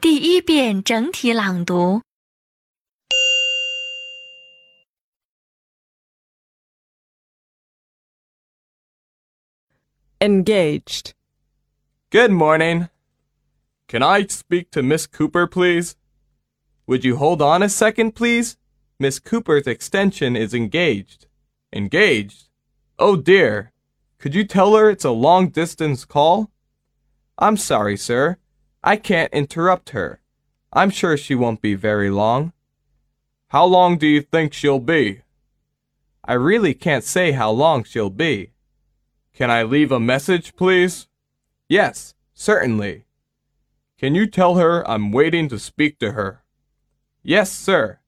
第一遍整体朗读。 engaged, Good morning. Can I speak to Miss Cooper, please? Would you hold on a second, please? Miss Cooper's extension is engaged. Engaged? Oh dear. Could you tell her it's a long distance call? I'm sorry, sir. I can't interrupt her. I'm sure she won't be very long. How long do you think she'll be? I really can't say how long she'll be. Can I leave a message, please? Yes, certainly. Can you tell her I'm waiting to speak to her? Yes, sir.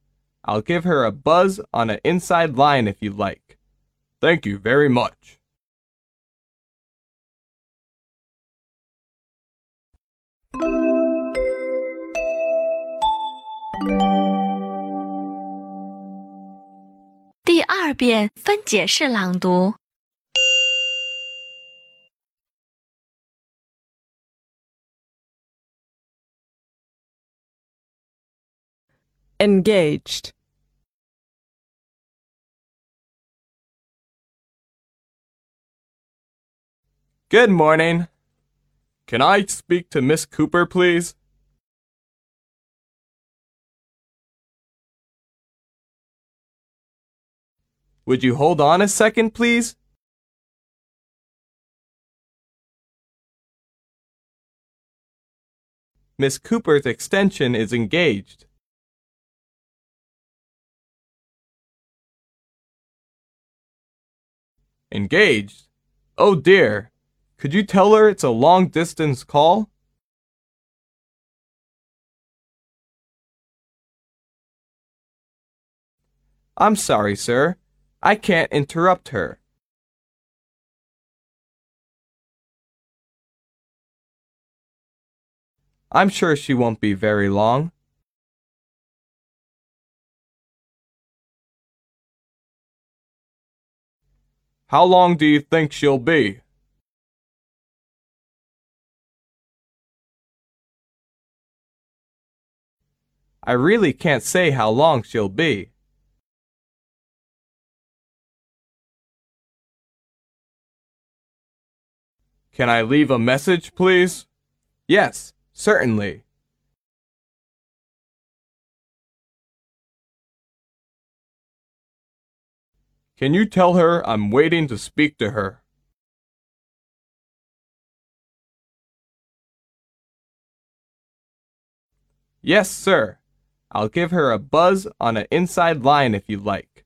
I'll give her a buzz on an inside line if you like. Thank you very much. 第二遍分解式朗读。 engaged, Good morning. Can I speak to Miss Cooper, please? Would you hold on a second, please? Miss Cooper's extension is engaged. Engaged? Oh dear. Could you tell her it's a long distance call? I'm sorry, sir. I can't interrupt her. I'm sure she won't be very long. How long do you think she'll be? I really can't say how long she'll be. Can I leave a message, please? Yes, certainly. Can you tell her I'm waiting to speak to her? Yes, sir. I'll give her a buzz on an inside line if you like.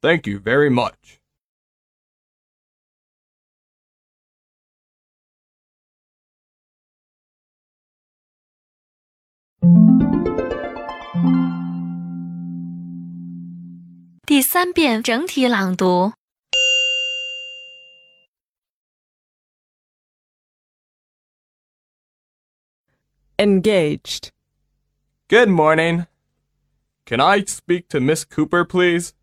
Thank you very much. 第三遍整体朗读。 Engaged, Good morning. Can I speak to Miss Cooper, please?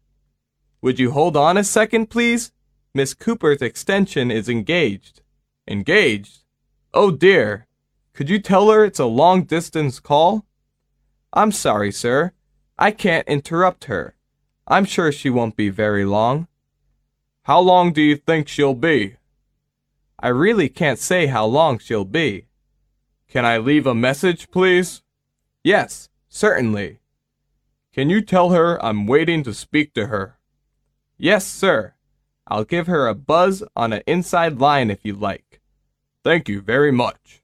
Would you hold on a second, please? Miss Cooper's extension is engaged. Engaged? Oh dear. Could you tell her it's a long distance call? I'm sorry, sir. I can't interrupt her. I'm sure she won't be very long. How long do you think she'll be? I really can't say how long she'll be. Can I leave a message, please? Yes, certainly. Can you tell her I'm waiting to speak to her? Yes, sir. I'll give her a buzz on an inside line if you like. Thank you very much.